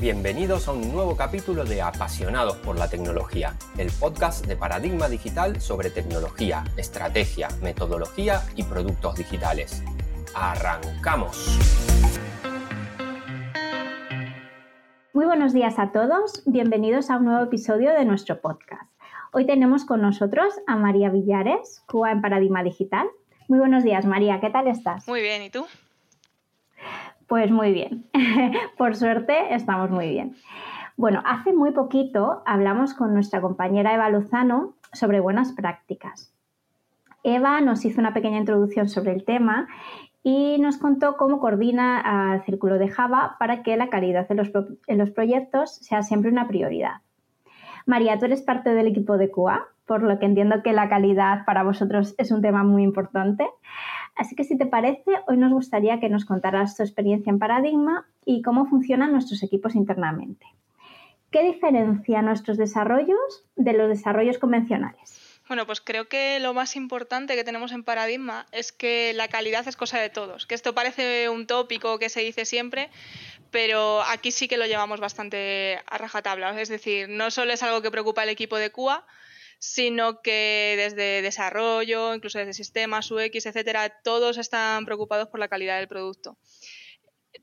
Bienvenidos a un nuevo capítulo de Apasionados por la Tecnología, el podcast de Paradigma Digital sobre tecnología, estrategia, metodología y productos digitales. ¡Arrancamos! Muy buenos días a todos, bienvenidos a un nuevo episodio de nuestro podcast. Hoy tenemos con nosotros a María Villares, Cuba en Paradigma Digital. Muy buenos días, María, ¿qué tal estás? Muy bien, ¿y tú? Pues muy bien. Por suerte estamos muy bien. Bueno, hace muy poquito hablamos con nuestra compañera Eva Lozano sobre buenas prácticas. Eva nos hizo una pequeña introducción sobre el tema y nos contó cómo coordina al círculo de Java para que la calidad en los, proyectos sea siempre una prioridad. María, tú eres parte del equipo de QA, por lo que entiendo que la calidad para vosotros es un tema muy importante. Así que si te parece, hoy nos gustaría que nos contaras tu experiencia en Paradigma y cómo funcionan nuestros equipos internamente. ¿Qué diferencia nuestros desarrollos de los desarrollos convencionales? Bueno, pues creo que lo más importante que tenemos en Paradigma es que la calidad es cosa de todos. Que esto parece un tópico que se dice siempre, pero aquí sí que lo llevamos bastante a rajatabla. Es decir, no solo es algo que preocupa al equipo de QA, sino que desde desarrollo, incluso desde sistemas, UX, etcétera, todos están preocupados por la calidad del producto.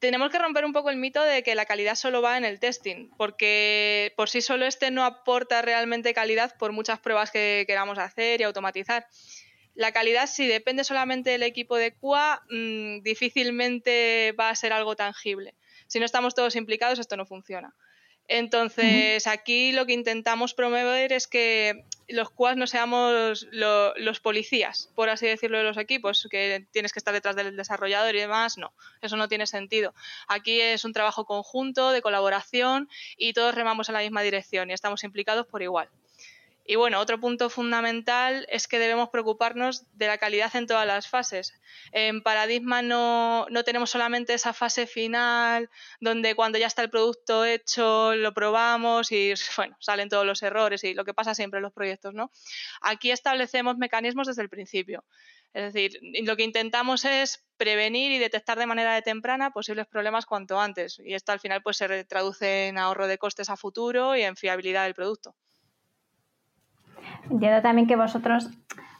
Tenemos que romper un poco el mito de que la calidad solo va en el testing, porque por sí solo este no aporta realmente calidad por muchas pruebas que queramos hacer y automatizar. La calidad, si depende solamente del equipo de QA, mm, difícilmente va a ser algo tangible. Si no estamos todos implicados, esto no funciona. Entonces, aquí lo que intentamos promover es que los QAs no seamos los policías, por así decirlo, de los equipos, que tienes que estar detrás del desarrollador y demás. No, eso no tiene sentido. Aquí es un trabajo conjunto, de colaboración y todos remamos en la misma dirección y estamos implicados por igual. Y bueno, otro punto fundamental es que debemos preocuparnos de la calidad en todas las fases. En Paradigma no, no, tenemos solamente esa fase final donde cuando ya está el producto hecho lo probamos y bueno, salen todos los errores y lo que pasa siempre en los proyectos, ¿no? Aquí establecemos mecanismos desde el principio. Es decir, lo que intentamos es prevenir y detectar de manera temprana posibles problemas cuanto antes. Y esto al final pues se traduce en ahorro de costes a futuro y en fiabilidad del producto. Entiendo también que vosotros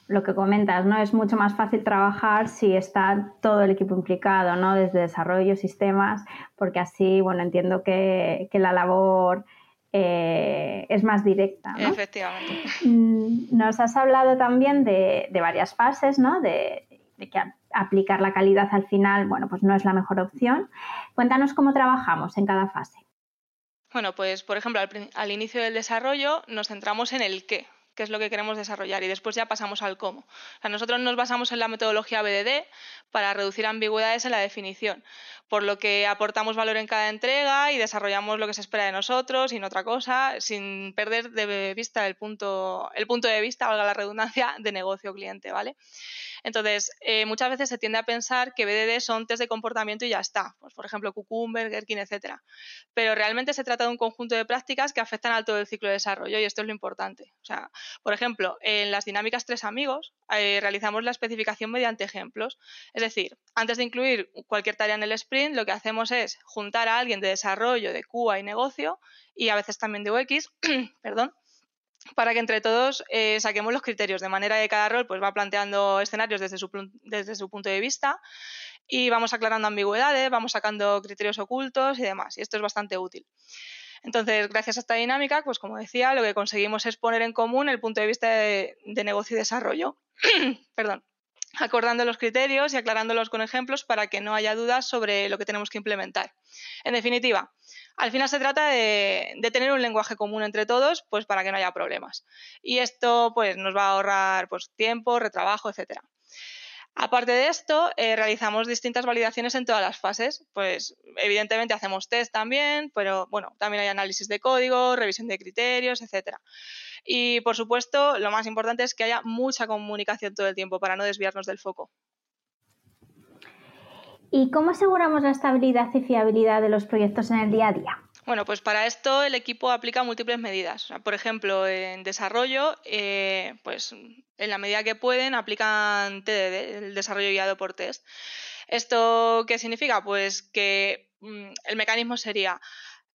lo que comentas, ¿no? Es mucho más fácil trabajar si está todo el equipo implicado, ¿no? Desde desarrollo, sistemas, porque así, bueno, entiendo que, la labor eh, es más directa. Efectivamente. Mm, nos has hablado también de, varias fases, ¿no? De, que aplicar la calidad al final, bueno, pues no es la mejor opción. Cuéntanos cómo trabajamos en cada fase. Bueno, pues por ejemplo, al inicio del desarrollo nos centramos en el qué, qué es lo que queremos desarrollar y después ya pasamos al cómo. nosotros nos basamos en la metodología BDD para reducir ambigüedades en la definición, por lo que aportamos valor en cada entrega y desarrollamos lo que se espera de nosotros y otra cosa, sin perder de vista el punto, el punto de vista, valga la redundancia, de negocio cliente, ¿vale? Entonces, eh, muchas veces se tiende a pensar que BDD son test de comportamiento y ya está. Pues, por ejemplo, Cucumber, Gherkin, etcétera. Pero realmente se trata de un conjunto de prácticas que afectan a todo el ciclo de desarrollo y esto es lo importante. O sea, por ejemplo, en las dinámicas tres amigos eh, realizamos la especificación mediante ejemplos. Es decir, antes de incluir cualquier tarea en el sprint, lo que hacemos es juntar a alguien de desarrollo, de QA y negocio y a veces también de UX, perdón, para que entre todos eh, saquemos los criterios, de manera que cada rol pues, va planteando escenarios desde su, desde su punto de vista y vamos aclarando ambigüedades, vamos sacando criterios ocultos y demás. Y esto es bastante útil. Entonces, gracias a esta dinámica, pues como decía, lo que conseguimos es poner en común el punto de vista de, de negocio y desarrollo. Perdón acordando los criterios y aclarándolos con ejemplos para que no haya dudas sobre lo que tenemos que implementar. En definitiva, al final se trata de, tener un lenguaje común entre todos, pues para que no haya problemas. Y esto pues nos va a ahorrar pues, tiempo, retrabajo, etcétera. Aparte de esto, eh, realizamos distintas validaciones en todas las fases. Pues evidentemente hacemos test también, pero bueno, también hay análisis de código, revisión de criterios, etcétera. Y por supuesto, lo más importante es que haya mucha comunicación todo el tiempo para no desviarnos del foco. ¿Y cómo aseguramos la estabilidad y fiabilidad de los proyectos en el día a día? Bueno, pues para esto el equipo aplica múltiples medidas. por ejemplo, en desarrollo, eh, pues en la medida que pueden, aplican TDD, el desarrollo guiado por test. ¿Esto qué significa? Pues que mm, el mecanismo sería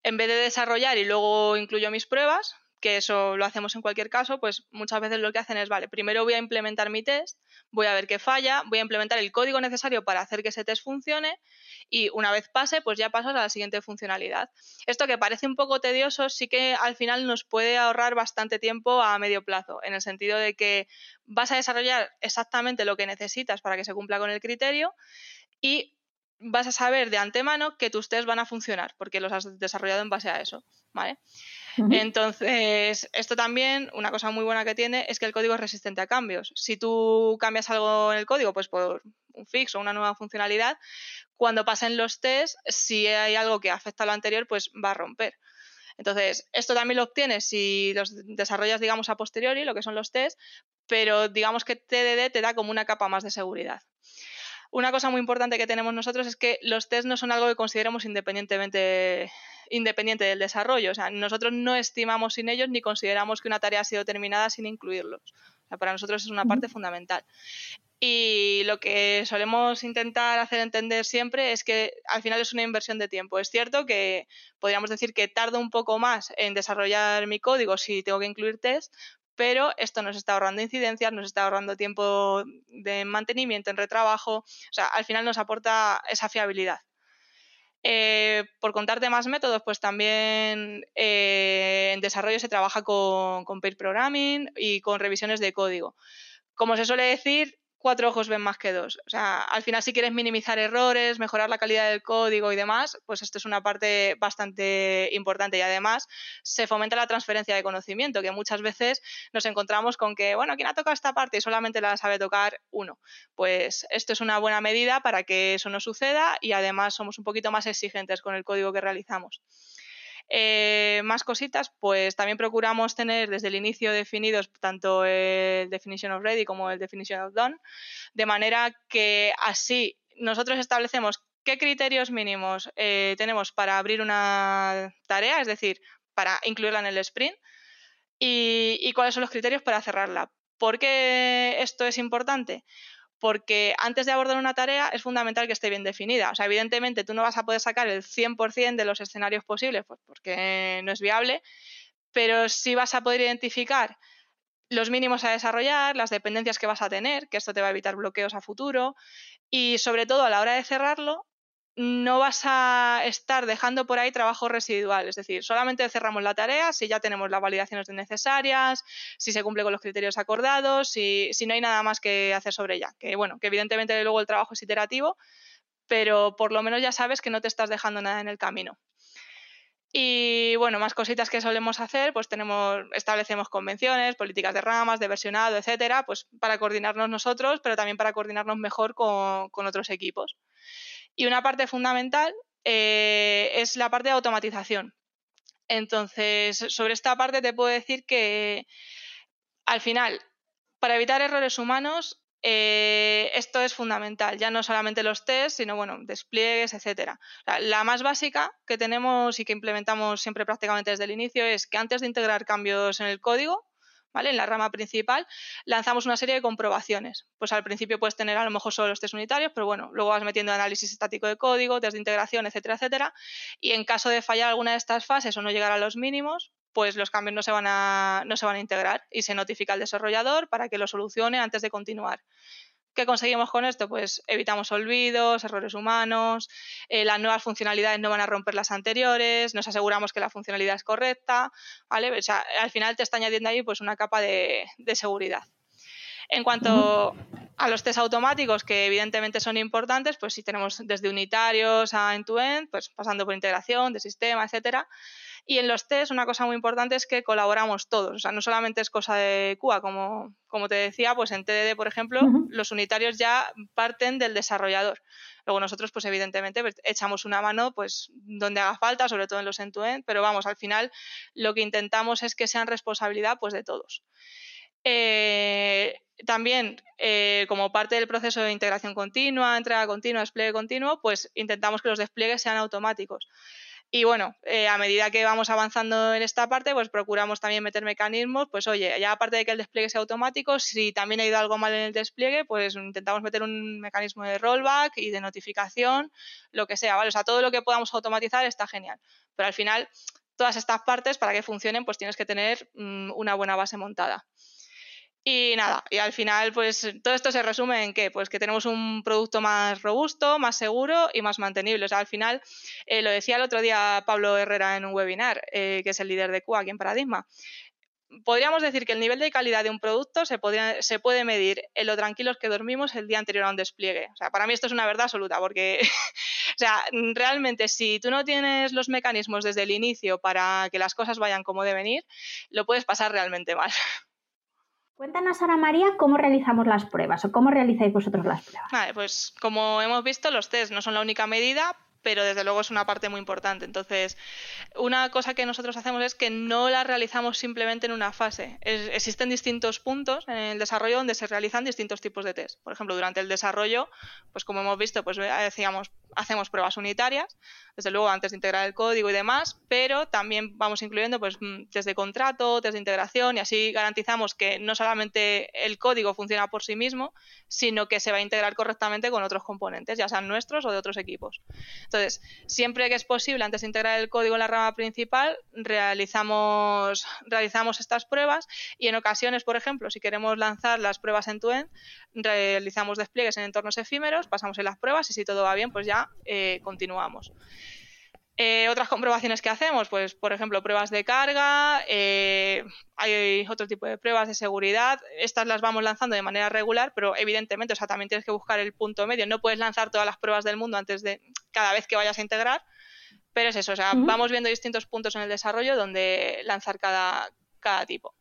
en vez de desarrollar y luego incluyo mis pruebas, que eso lo hacemos en cualquier caso, pues muchas veces lo que hacen es, vale, primero voy a implementar mi test, voy a ver qué falla, voy a implementar el código necesario para hacer que ese test funcione y una vez pase, pues ya pasas a la siguiente funcionalidad. Esto que parece un poco tedioso, sí que al final nos puede ahorrar bastante tiempo a medio plazo, en el sentido de que vas a desarrollar exactamente lo que necesitas para que se cumpla con el criterio y vas a saber de antemano que tus tests van a funcionar, porque los has desarrollado en base a eso, ¿vale? Entonces, esto también, una cosa muy buena que tiene es que el código es resistente a cambios. Si tú cambias algo en el código, pues por un fix o una nueva funcionalidad, cuando pasen los tests, si hay algo que afecta a lo anterior, pues va a romper. Entonces, esto también lo obtienes si los desarrollas, digamos, a posteriori, lo que son los tests, pero digamos que TDD te da como una capa más de seguridad. Una cosa muy importante que tenemos nosotros es que los tests no son algo que consideremos independientemente independiente del desarrollo. O sea, nosotros no estimamos sin ellos ni consideramos que una tarea ha sido terminada sin incluirlos. O sea, para nosotros es una parte fundamental. Y lo que solemos intentar hacer entender siempre es que al final es una inversión de tiempo. Es cierto que podríamos decir que tardo un poco más en desarrollar mi código si tengo que incluir test, pero esto nos está ahorrando incidencias, nos está ahorrando tiempo de mantenimiento, en retrabajo, o sea, al final nos aporta esa fiabilidad. Eh, por contarte más métodos, pues también eh, en desarrollo se trabaja con, con pair programming y con revisiones de código. Como se suele decir, cuatro ojos ven más que dos. O sea, al final si quieres minimizar errores, mejorar la calidad del código y demás, pues esto es una parte bastante importante y además se fomenta la transferencia de conocimiento, que muchas veces nos encontramos con que, bueno, ¿quién ha tocado esta parte y solamente la sabe tocar uno? Pues esto es una buena medida para que eso no suceda y además somos un poquito más exigentes con el código que realizamos. Eh, más cositas, pues también procuramos tener desde el inicio definidos tanto el definition of ready como el definition of done, de manera que así nosotros establecemos qué criterios mínimos eh, tenemos para abrir una tarea, es decir, para incluirla en el sprint, y, y cuáles son los criterios para cerrarla. ¿Por qué esto es importante? Porque antes de abordar una tarea es fundamental que esté bien definida. O sea, evidentemente tú no vas a poder sacar el 100% de los escenarios posibles pues porque no es viable, pero sí vas a poder identificar los mínimos a desarrollar, las dependencias que vas a tener, que esto te va a evitar bloqueos a futuro y sobre todo a la hora de cerrarlo, no vas a estar dejando por ahí trabajo residual. Es decir, solamente cerramos la tarea si ya tenemos las validaciones necesarias, si se cumple con los criterios acordados, si, si no hay nada más que hacer sobre ella. Que bueno, que evidentemente luego el trabajo es iterativo, pero por lo menos ya sabes que no te estás dejando nada en el camino. Y bueno, más cositas que solemos hacer, pues tenemos, establecemos convenciones, políticas de ramas, de versionado, etcétera, pues para coordinarnos nosotros, pero también para coordinarnos mejor con, con otros equipos. Y una parte fundamental eh, es la parte de automatización. Entonces, sobre esta parte te puedo decir que al final, para evitar errores humanos, eh, esto es fundamental, ya no solamente los tests, sino bueno, despliegues, etcétera. la, más básica que tenemos y que implementamos siempre prácticamente desde el inicio es que antes de integrar cambios en el código, En la rama principal lanzamos una serie de comprobaciones. Pues al principio puedes tener a lo mejor solo los test unitarios, pero bueno, luego vas metiendo análisis estático de código, test de integración, etcétera, etcétera. Y en caso de fallar alguna de estas fases o no llegar a los mínimos, pues los cambios no se van a, no se van a integrar y se notifica al desarrollador para que lo solucione antes de continuar. ¿Qué conseguimos con esto? Pues evitamos olvidos, errores humanos, eh, las nuevas funcionalidades no van a romper las anteriores, nos aseguramos que la funcionalidad es correcta, ¿vale? O sea, al final te está añadiendo ahí pues una capa de, seguridad. En cuanto a los test automáticos, que evidentemente son importantes, pues si tenemos desde unitarios a end-to-end, pues pasando por integración de sistema, etcétera, y en los test, una cosa muy importante es que colaboramos todos. O sea, no solamente es cosa de QA, como, como te decía, pues en TDD, por ejemplo, los unitarios ya parten del desarrollador. Luego nosotros, pues evidentemente, pues, echamos una mano pues donde haga falta, sobre todo en los end-to-end, pero vamos, al final lo que intentamos es que sean responsabilidad pues de todos. Eh, también, eh, como parte del proceso de integración continua, entrega continua, despliegue continuo, pues intentamos que los despliegues sean automáticos. Y bueno, eh, a medida que vamos avanzando en esta parte, pues procuramos también meter mecanismos, pues oye, ya aparte de que el despliegue sea automático, si también ha ido algo mal en el despliegue, pues intentamos meter un mecanismo de rollback y de notificación, lo que sea, ¿vale? O sea, todo lo que podamos automatizar está genial. Pero al final, todas estas partes, para que funcionen, pues tienes que tener mm, una buena base montada. Y nada, y al final, pues todo esto se resume en que, pues que tenemos un producto más robusto, más seguro y más mantenible. O sea, al final, eh, lo decía el otro día Pablo Herrera en un webinar, eh, que es el líder de QA aquí en Paradigma. Podríamos decir que el nivel de calidad de un producto se, se puede medir en lo tranquilos que dormimos el día anterior a un despliegue. O sea, para mí esto es una verdad absoluta, porque, o sea, realmente si tú no tienes los mecanismos desde el inicio para que las cosas vayan como deben ir, lo puedes pasar realmente mal. Cuéntanos ahora, María, cómo realizamos las pruebas o cómo realizáis vosotros las pruebas. Vale, pues como hemos visto, los test no son la única medida, pero desde luego es una parte muy importante. Entonces, una cosa que nosotros hacemos es que no la realizamos simplemente en una fase. existen distintos puntos en el desarrollo donde se realizan distintos tipos de test. Por ejemplo, durante el desarrollo, pues como hemos visto, pues decíamos, hacemos pruebas unitarias, desde luego antes de integrar el código y demás, pero también vamos incluyendo pues mm, test de contrato, test de integración y así garantizamos que no solamente el código funciona por sí mismo, sino que se va a integrar correctamente con otros componentes, ya sean nuestros o de otros equipos. Entonces, siempre que es posible, antes de integrar el código en la rama principal, realizamos, realizamos estas pruebas y en ocasiones, por ejemplo, si queremos lanzar las pruebas en tu end, realizamos despliegues en entornos efímeros, pasamos en las pruebas y si todo va bien, pues ya eh, continuamos. Eh, otras comprobaciones que hacemos, pues por ejemplo pruebas de carga, eh, hay otro tipo de pruebas de seguridad, estas las vamos lanzando de manera regular, pero evidentemente, o sea, también tienes que buscar el punto medio, no puedes lanzar todas las pruebas del mundo antes de cada vez que vayas a integrar, pero es eso, o sea, vamos viendo distintos puntos en el desarrollo donde lanzar cada, cada tipo.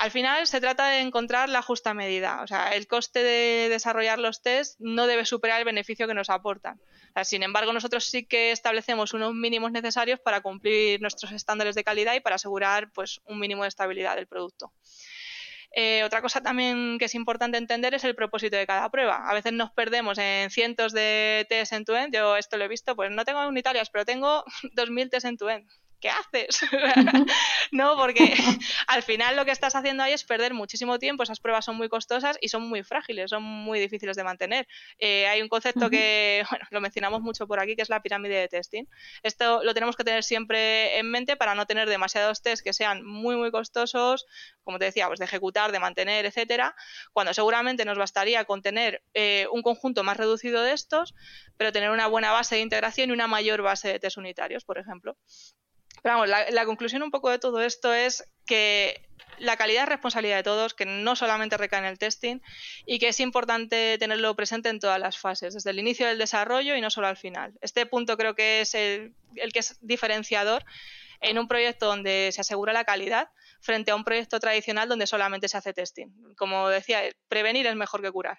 Al final se trata de encontrar la justa medida. O sea, el coste de desarrollar los tests no debe superar el beneficio que nos aportan. sin embargo, nosotros sí que establecemos unos mínimos necesarios para cumplir nuestros estándares de calidad y para asegurar pues, un mínimo de estabilidad del producto. Eh, otra cosa también que es importante entender es el propósito de cada prueba. A veces nos perdemos en cientos de test en tu end. Yo esto lo he visto, pues no tengo unitarias, pero tengo 2.000 test en tu end. ¿Qué haces? no, porque al final lo que estás haciendo ahí es perder muchísimo tiempo, esas pruebas son muy costosas y son muy frágiles, son muy difíciles de mantener. Eh, hay un concepto que, bueno, lo mencionamos mucho por aquí, que es la pirámide de testing. Esto lo tenemos que tener siempre en mente para no tener demasiados tests que sean muy, muy costosos, como te decía, pues de ejecutar, de mantener, etcétera, cuando seguramente nos bastaría con tener eh, un conjunto más reducido de estos, pero tener una buena base de integración y una mayor base de test unitarios, por ejemplo. Pero vamos, la, conclusión un poco de todo esto es que la calidad es responsabilidad de todos, que no solamente recae en el testing y que es importante tenerlo presente en todas las fases, desde el inicio del desarrollo y no solo al final. Este punto creo que es el, el que es diferenciador en un proyecto donde se asegura la calidad frente a un proyecto tradicional donde solamente se hace testing. Como decía, prevenir es mejor que curar.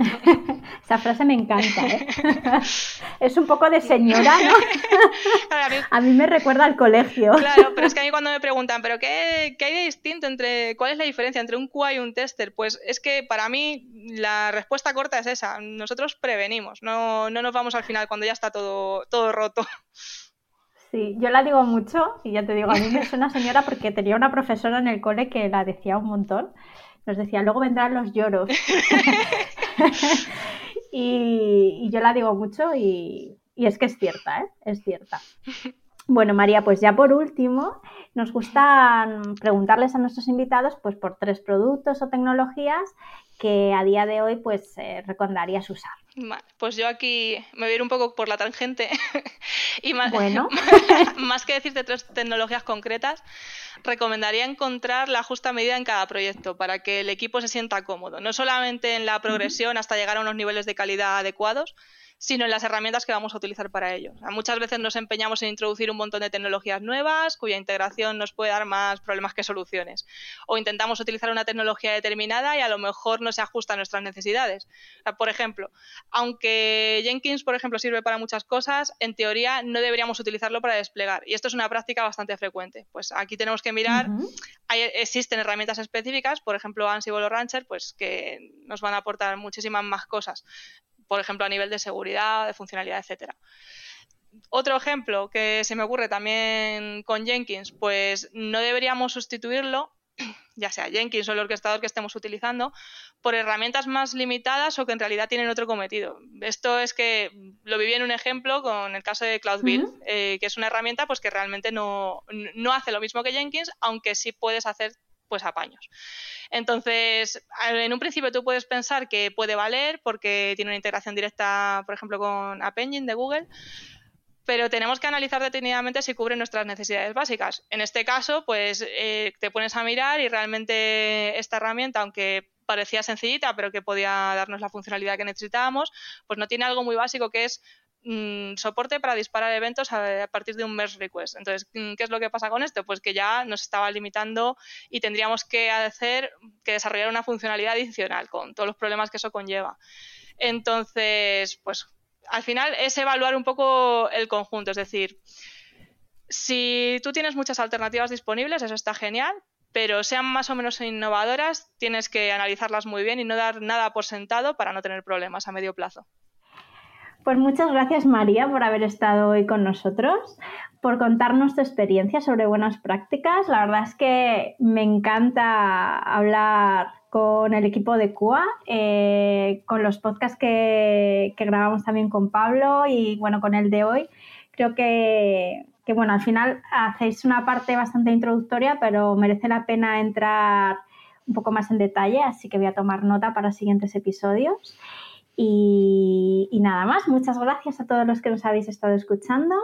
Esa frase me encanta, ¿eh? Es un poco de señora, ¿no? a mí me recuerda al colegio. Claro, pero es que a mí cuando me preguntan, ¿pero qué, hay de distinto entre, cuál es la diferencia entre un QA y un tester? Pues es que para mí la respuesta corta es esa. Nosotros prevenimos, no, no nos vamos al final cuando ya está todo, todo roto. Sí, yo la digo mucho y ya te digo, a mí me suena señora porque tenía una profesora en el cole que la decía un montón nos decía, luego vendrán los lloros. y, yo la digo mucho y, es que es cierta, ¿eh? Es cierta. Bueno, María, pues ya por último, nos gusta preguntarles a nuestros invitados pues por tres productos o tecnologías que a día de hoy pues eh, recomendarías usar. pues yo aquí me voy a ir un poco por la tangente y más, más que decirte tres tecnologías concretas, recomendaría encontrar la justa medida en cada proyecto para que el equipo se sienta cómodo, no solamente en la progresión hasta llegar a unos niveles de calidad adecuados, sino en las herramientas que vamos a utilizar para ello. muchas veces nos empeñamos en introducir un montón de tecnologías nuevas cuya integración nos puede dar más problemas que soluciones. O intentamos utilizar una tecnología determinada y a lo mejor no se ajusta a nuestras necesidades. por ejemplo, aunque Jenkins, por ejemplo, sirve para muchas cosas, en teoría no deberíamos utilizarlo para desplegar. Y esto es una práctica bastante frecuente. Pues aquí tenemos que mirar, existen herramientas específicas, por ejemplo Ansible o Rancher, pues que nos van a aportar muchísimas más cosas por ejemplo, a nivel de seguridad, de funcionalidad, etcétera. otro ejemplo que se me ocurre también con Jenkins, pues no deberíamos sustituirlo, ya sea Jenkins o el orquestador que estemos utilizando, por herramientas más limitadas o que en realidad tienen otro cometido. Esto es que lo viví en un ejemplo con el caso de Cloud Build, eh, que es una herramienta pues que realmente no, no hace lo mismo que Jenkins, aunque sí puedes hacer pues apaños. Entonces, en un principio tú puedes pensar que puede valer porque tiene una integración directa, por ejemplo, con App Engine de Google, pero tenemos que analizar detenidamente si cubre nuestras necesidades básicas. En este caso, pues eh, te pones a mirar y realmente esta herramienta, aunque parecía sencillita, pero que podía darnos la funcionalidad que necesitábamos, pues no tiene algo muy básico que es mm, soporte para disparar eventos a, partir de un merge request. Entonces, mm, ¿qué es lo que pasa con esto? Pues que ya nos estaba limitando y tendríamos que hacer que desarrollar una funcionalidad adicional con todos los problemas que eso conlleva. Entonces, pues al final es evaluar un poco el conjunto, es decir, si tú tienes muchas alternativas disponibles, eso está genial, pero sean más o menos innovadoras, tienes que analizarlas muy bien y no dar nada por sentado para no tener problemas a medio plazo. Pues muchas gracias María por haber estado hoy con nosotros, por contarnos tu experiencia sobre buenas prácticas. La verdad es que me encanta hablar con el equipo de CUA, eh, con los podcasts que, grabamos también con Pablo y bueno, con el de hoy. Creo que, bueno, al final hacéis una parte bastante introductoria, pero merece la pena entrar un poco más en detalle, así que voy a tomar nota para siguientes episodios. Y, y nada más, muchas gracias a todos los que nos habéis estado escuchando,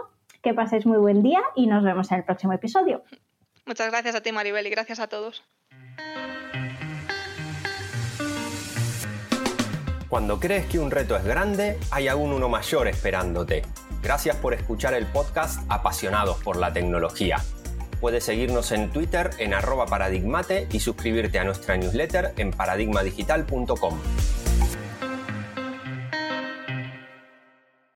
que paséis muy buen día y nos vemos en el próximo episodio. Muchas gracias a ti, Maribel, y gracias a todos. Cuando crees que un reto es grande, hay aún uno mayor esperándote. Gracias por escuchar el podcast Apasionados por la Tecnología. Puedes seguirnos en Twitter en arroba paradigmate y suscribirte a nuestra newsletter en paradigmadigital.com.